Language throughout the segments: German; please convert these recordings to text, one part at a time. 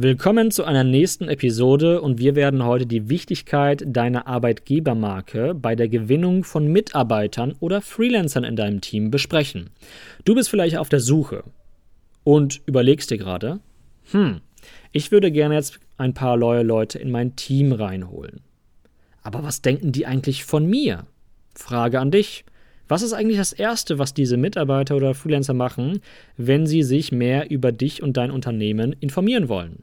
Willkommen zu einer nächsten Episode und wir werden heute die Wichtigkeit deiner Arbeitgebermarke bei der Gewinnung von Mitarbeitern oder Freelancern in deinem Team besprechen. Du bist vielleicht auf der Suche und überlegst dir gerade, hm, ich würde gerne jetzt ein paar neue Leute in mein Team reinholen. Aber was denken die eigentlich von mir? Frage an dich. Was ist eigentlich das Erste, was diese Mitarbeiter oder Freelancer machen, wenn sie sich mehr über dich und dein Unternehmen informieren wollen?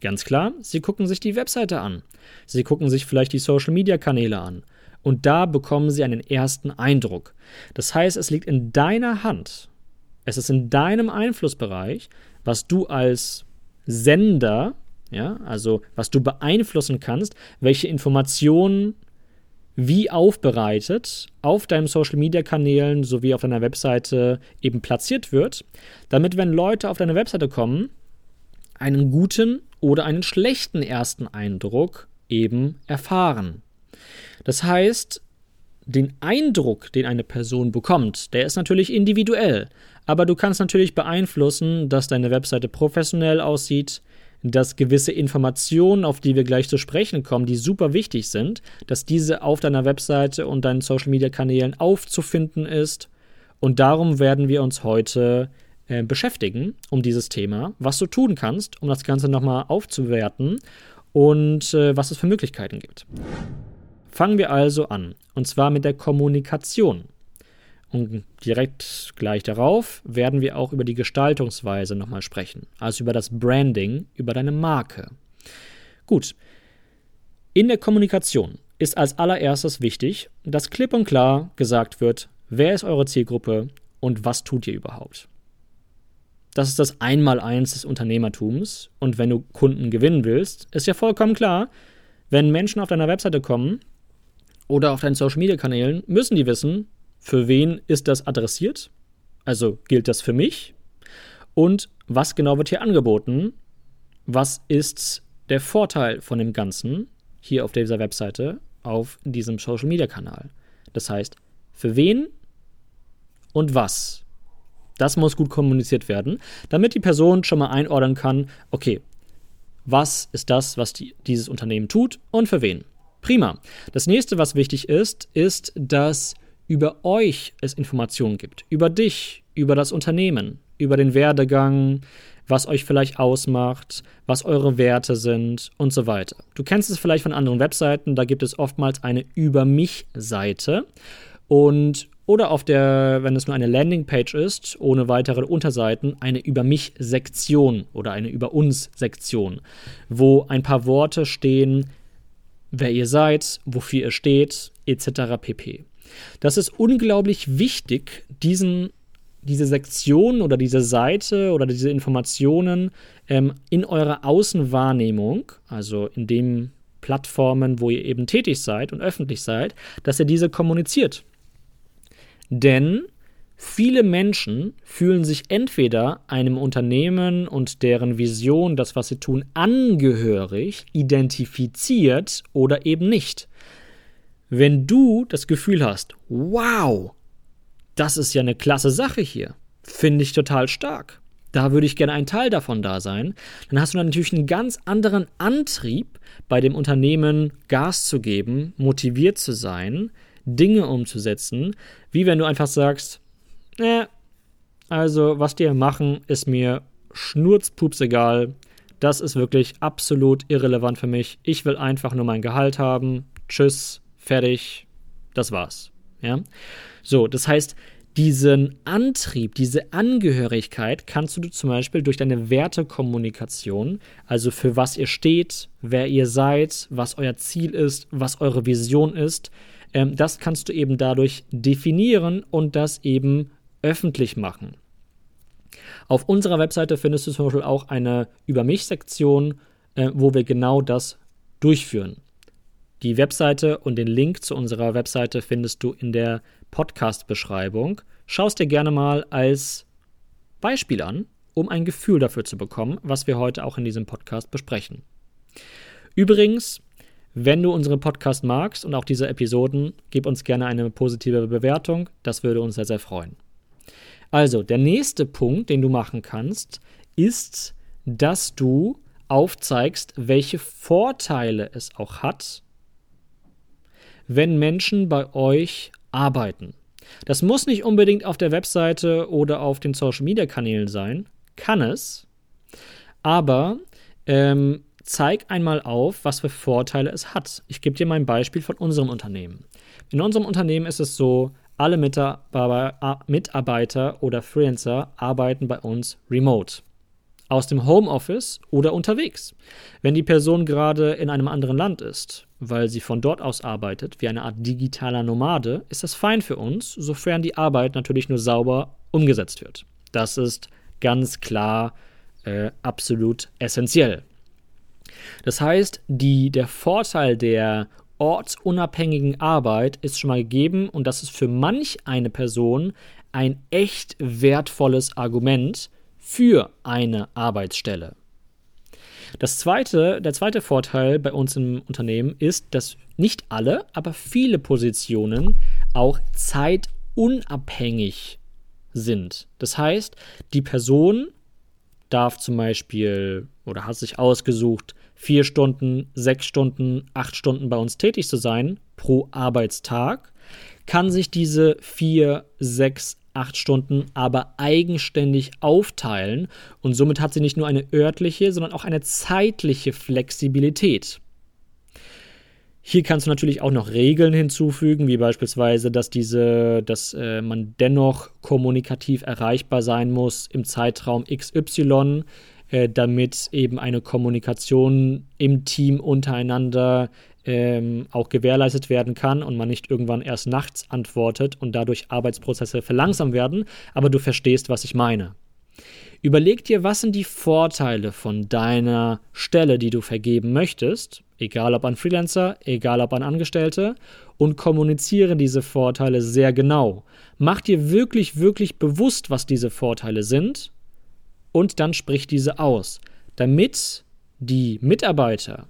Ganz klar, sie gucken sich die Webseite an. Sie gucken sich vielleicht die Social-Media-Kanäle an. Und da bekommen sie einen ersten Eindruck. Das heißt, es liegt in deiner Hand. Es ist in deinem Einflussbereich, was du als Sender ja, also was du beeinflussen kannst, welche Informationen wie aufbereitet auf deinen Social Media Kanälen sowie auf deiner Webseite eben platziert wird, damit wenn Leute auf deine Webseite kommen, einen guten oder einen schlechten ersten Eindruck eben erfahren. Das heißt, den Eindruck, den eine Person bekommt, der ist natürlich individuell, aber du kannst natürlich beeinflussen, dass deine Webseite professionell aussieht, dass gewisse Informationen, auf die wir gleich zu sprechen kommen, die super wichtig sind, dass diese auf deiner Webseite und deinen Social Media Kanälen aufzufinden ist. Und darum werden wir uns heute äh, beschäftigen, um dieses Thema, was du tun kannst, um das Ganze nochmal aufzuwerten und äh, was es für Möglichkeiten gibt. Fangen wir also an, und zwar mit der Kommunikation. Und direkt gleich darauf werden wir auch über die Gestaltungsweise nochmal sprechen, also über das Branding, über deine Marke. Gut, in der Kommunikation ist als allererstes wichtig, dass klipp und klar gesagt wird, wer ist eure Zielgruppe und was tut ihr überhaupt. Das ist das Einmaleins des Unternehmertums und wenn du Kunden gewinnen willst, ist ja vollkommen klar, wenn Menschen auf deiner Webseite kommen oder auf deinen Social-Media-Kanälen, müssen die wissen, für wen ist das adressiert? Also gilt das für mich? Und was genau wird hier angeboten? Was ist der Vorteil von dem Ganzen hier auf dieser Webseite, auf diesem Social Media Kanal? Das heißt, für wen und was? Das muss gut kommuniziert werden, damit die Person schon mal einordnen kann, okay, was ist das, was die, dieses Unternehmen tut und für wen? Prima. Das nächste, was wichtig ist, ist, dass über euch es Informationen gibt, über dich, über das Unternehmen, über den Werdegang, was euch vielleicht ausmacht, was eure Werte sind und so weiter. Du kennst es vielleicht von anderen Webseiten, da gibt es oftmals eine Über mich-Seite und oder auf der, wenn es nur eine Landingpage ist, ohne weitere Unterseiten, eine Über mich-Sektion oder eine Über uns-Sektion, wo ein paar Worte stehen, wer ihr seid, wofür ihr steht, etc. pp. Das ist unglaublich wichtig, diesen, diese Sektion oder diese Seite oder diese Informationen ähm, in eurer Außenwahrnehmung, also in den Plattformen, wo ihr eben tätig seid und öffentlich seid, dass ihr diese kommuniziert. Denn Viele Menschen fühlen sich entweder einem Unternehmen und deren Vision, das, was sie tun, angehörig, identifiziert oder eben nicht. Wenn du das Gefühl hast, wow, das ist ja eine klasse Sache hier, finde ich total stark. Da würde ich gerne ein Teil davon da sein. Dann hast du natürlich einen ganz anderen Antrieb, bei dem Unternehmen Gas zu geben, motiviert zu sein, Dinge umzusetzen, wie wenn du einfach sagst, äh, also was die machen, ist mir schnurzpups egal. Das ist wirklich absolut irrelevant für mich. Ich will einfach nur mein Gehalt haben. Tschüss fertig, das war's. Ja? So, das heißt, diesen Antrieb, diese Angehörigkeit kannst du zum Beispiel durch deine Wertekommunikation, also für was ihr steht, wer ihr seid, was euer Ziel ist, was eure Vision ist, ähm, das kannst du eben dadurch definieren und das eben öffentlich machen. Auf unserer Webseite findest du zum Beispiel auch eine Über mich-Sektion, äh, wo wir genau das durchführen. Die Webseite und den Link zu unserer Webseite findest du in der Podcast-Beschreibung. Schau es dir gerne mal als Beispiel an, um ein Gefühl dafür zu bekommen, was wir heute auch in diesem Podcast besprechen. Übrigens, wenn du unseren Podcast magst und auch diese Episoden, gib uns gerne eine positive Bewertung. Das würde uns sehr, sehr freuen. Also, der nächste Punkt, den du machen kannst, ist, dass du aufzeigst, welche Vorteile es auch hat, wenn Menschen bei euch arbeiten. Das muss nicht unbedingt auf der Webseite oder auf den Social-Media-Kanälen sein, kann es, aber ähm, zeig einmal auf, was für Vorteile es hat. Ich gebe dir mal ein Beispiel von unserem Unternehmen. In unserem Unternehmen ist es so, alle Mitarbeiter oder Freelancer arbeiten bei uns remote. Aus dem Homeoffice oder unterwegs. Wenn die Person gerade in einem anderen Land ist, weil sie von dort aus arbeitet, wie eine Art digitaler Nomade, ist das fein für uns, sofern die Arbeit natürlich nur sauber umgesetzt wird. Das ist ganz klar äh, absolut essentiell. Das heißt, die, der Vorteil der ortsunabhängigen Arbeit ist schon mal gegeben und das ist für manch eine Person ein echt wertvolles Argument für eine Arbeitsstelle. Das zweite, der zweite Vorteil bei uns im Unternehmen ist, dass nicht alle, aber viele Positionen auch zeitunabhängig sind. Das heißt, die Person darf zum Beispiel oder hat sich ausgesucht, vier Stunden, sechs Stunden, acht Stunden bei uns tätig zu sein pro Arbeitstag, kann sich diese vier, sechs, acht Stunden aber eigenständig aufteilen und somit hat sie nicht nur eine örtliche, sondern auch eine zeitliche Flexibilität. Hier kannst du natürlich auch noch Regeln hinzufügen, wie beispielsweise, dass diese, dass äh, man dennoch kommunikativ erreichbar sein muss im Zeitraum XY, äh, damit eben eine Kommunikation im Team untereinander ähm, auch gewährleistet werden kann und man nicht irgendwann erst nachts antwortet und dadurch Arbeitsprozesse verlangsamt werden. Aber du verstehst, was ich meine. Überleg dir, was sind die Vorteile von deiner Stelle, die du vergeben möchtest, egal ob an Freelancer, egal ob an Angestellte, und kommuniziere diese Vorteile sehr genau. Mach dir wirklich, wirklich bewusst, was diese Vorteile sind und dann sprich diese aus, damit die Mitarbeiter,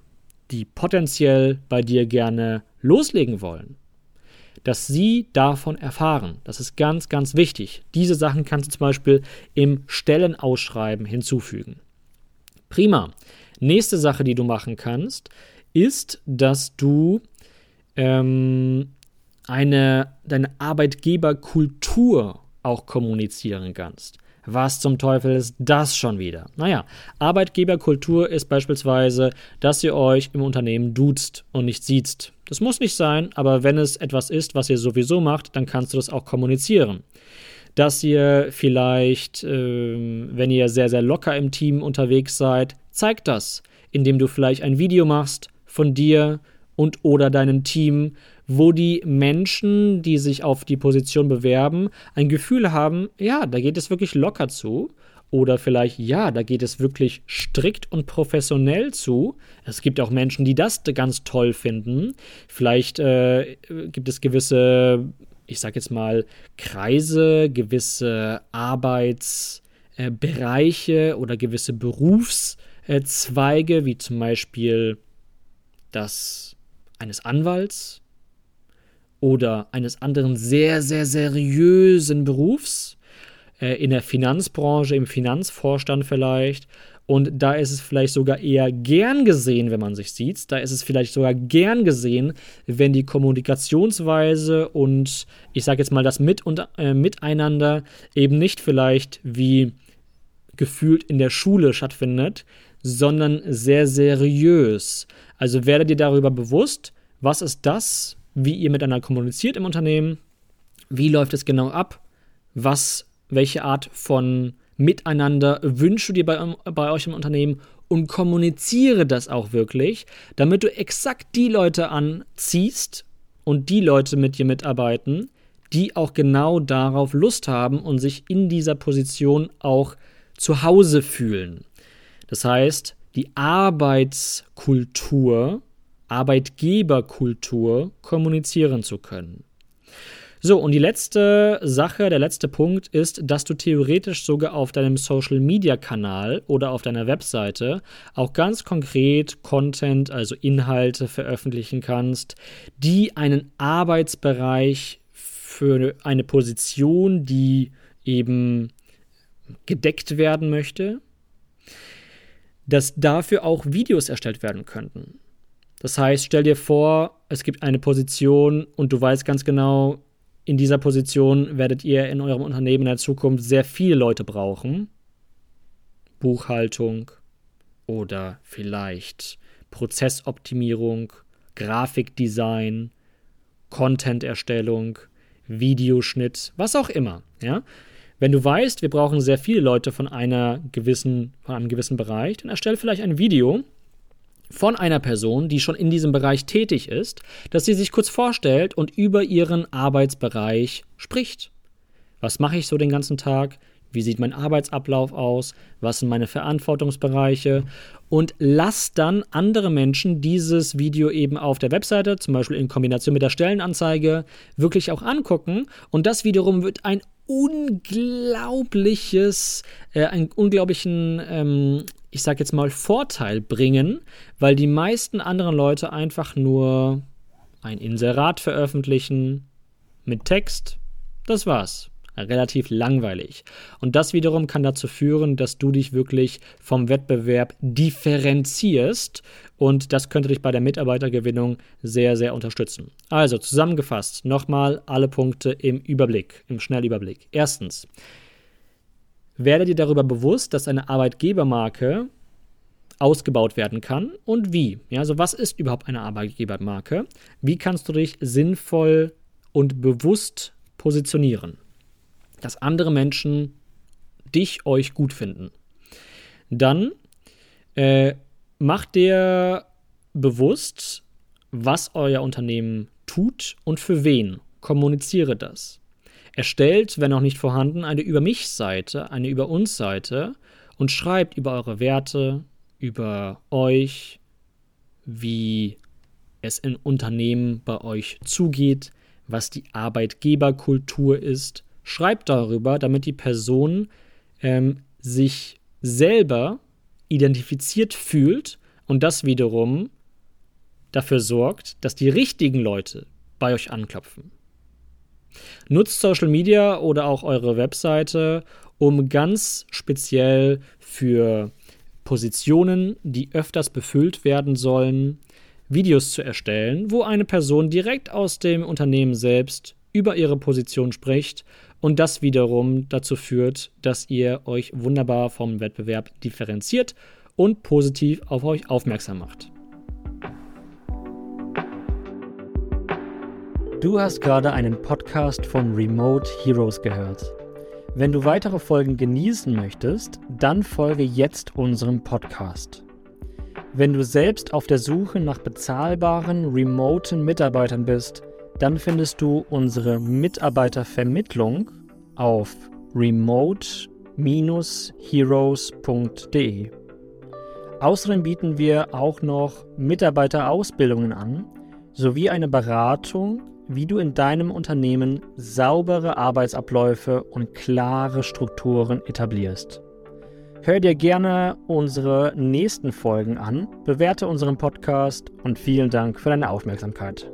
die potenziell bei dir gerne loslegen wollen, dass sie davon erfahren. Das ist ganz, ganz wichtig. Diese Sachen kannst du zum Beispiel im Stellenausschreiben hinzufügen. Prima. Nächste Sache, die du machen kannst, ist, dass du ähm, eine, deine Arbeitgeberkultur auch kommunizieren kannst. Was zum Teufel ist das schon wieder? Naja, Arbeitgeberkultur ist beispielsweise, dass ihr euch im Unternehmen duzt und nicht siezt. Das muss nicht sein, aber wenn es etwas ist, was ihr sowieso macht, dann kannst du das auch kommunizieren. Dass ihr vielleicht, äh, wenn ihr sehr, sehr locker im Team unterwegs seid, zeigt das, indem du vielleicht ein Video machst von dir und oder deinem Team, wo die Menschen, die sich auf die Position bewerben, ein Gefühl haben, ja, da geht es wirklich locker zu. Oder vielleicht, ja, da geht es wirklich strikt und professionell zu. Es gibt auch Menschen, die das ganz toll finden. Vielleicht äh, gibt es gewisse, ich sag jetzt mal, Kreise, gewisse Arbeitsbereiche äh, oder gewisse Berufszweige, wie zum Beispiel das eines Anwalts oder eines anderen sehr, sehr seriösen Berufs, äh, in der Finanzbranche, im Finanzvorstand vielleicht. Und da ist es vielleicht sogar eher gern gesehen, wenn man sich sieht. Da ist es vielleicht sogar gern gesehen, wenn die Kommunikationsweise und ich sage jetzt mal das Mit und, äh, Miteinander eben nicht vielleicht wie gefühlt in der Schule stattfindet, sondern sehr seriös. Also werde dir darüber bewusst, was ist das, wie ihr miteinander kommuniziert im Unternehmen, wie läuft es genau ab, was, welche Art von Miteinander wünschst du dir bei, bei euch im Unternehmen und kommuniziere das auch wirklich, damit du exakt die Leute anziehst und die Leute mit dir mitarbeiten, die auch genau darauf Lust haben und sich in dieser Position auch zu Hause fühlen. Das heißt, die Arbeitskultur, Arbeitgeberkultur kommunizieren zu können. So, und die letzte Sache, der letzte Punkt ist, dass du theoretisch sogar auf deinem Social Media Kanal oder auf deiner Webseite auch ganz konkret Content, also Inhalte veröffentlichen kannst, die einen Arbeitsbereich für eine Position, die eben gedeckt werden möchte, dass dafür auch Videos erstellt werden könnten. Das heißt, stell dir vor, es gibt eine Position und du weißt ganz genau, in dieser Position werdet ihr in eurem Unternehmen in der Zukunft sehr viele Leute brauchen. Buchhaltung oder vielleicht Prozessoptimierung, Grafikdesign, Content-Erstellung, Videoschnitt, was auch immer. Ja? Wenn du weißt, wir brauchen sehr viele Leute von einer gewissen, von einem gewissen Bereich, dann erstell vielleicht ein Video, von einer Person, die schon in diesem Bereich tätig ist, dass sie sich kurz vorstellt und über ihren Arbeitsbereich spricht. Was mache ich so den ganzen Tag? Wie sieht mein Arbeitsablauf aus? Was sind meine Verantwortungsbereiche? Und lass dann andere Menschen dieses Video eben auf der Webseite, zum Beispiel in Kombination mit der Stellenanzeige, wirklich auch angucken. Und das wiederum wird ein unglaubliches, äh, einen unglaublichen ähm, ich sag jetzt mal, Vorteil bringen, weil die meisten anderen Leute einfach nur ein Inserat veröffentlichen mit Text. Das war's. Relativ langweilig. Und das wiederum kann dazu führen, dass du dich wirklich vom Wettbewerb differenzierst und das könnte dich bei der Mitarbeitergewinnung sehr, sehr unterstützen. Also zusammengefasst, nochmal alle Punkte im Überblick, im Schnellüberblick. Erstens, werde dir darüber bewusst, dass eine Arbeitgebermarke ausgebaut werden kann und wie. Ja, also was ist überhaupt eine Arbeitgebermarke? Wie kannst du dich sinnvoll und bewusst positionieren, dass andere Menschen dich, euch gut finden? Dann äh, macht dir bewusst, was euer Unternehmen tut und für wen. Kommuniziere das. Erstellt, wenn noch nicht vorhanden, eine Über mich-Seite, eine Über uns-Seite und schreibt über eure Werte, über euch, wie es in Unternehmen bei euch zugeht, was die Arbeitgeberkultur ist. Schreibt darüber, damit die Person ähm, sich selber identifiziert fühlt und das wiederum dafür sorgt, dass die richtigen Leute bei euch anklopfen. Nutzt Social Media oder auch eure Webseite, um ganz speziell für Positionen, die öfters befüllt werden sollen, Videos zu erstellen, wo eine Person direkt aus dem Unternehmen selbst über ihre Position spricht und das wiederum dazu führt, dass ihr euch wunderbar vom Wettbewerb differenziert und positiv auf euch aufmerksam macht. Du hast gerade einen Podcast von Remote Heroes gehört. Wenn du weitere Folgen genießen möchtest, dann folge jetzt unserem Podcast. Wenn du selbst auf der Suche nach bezahlbaren, remoten Mitarbeitern bist, dann findest du unsere Mitarbeitervermittlung auf remote-heroes.de. Außerdem bieten wir auch noch Mitarbeiterausbildungen an sowie eine Beratung wie du in deinem Unternehmen saubere Arbeitsabläufe und klare Strukturen etablierst. Hör dir gerne unsere nächsten Folgen an, bewerte unseren Podcast und vielen Dank für deine Aufmerksamkeit.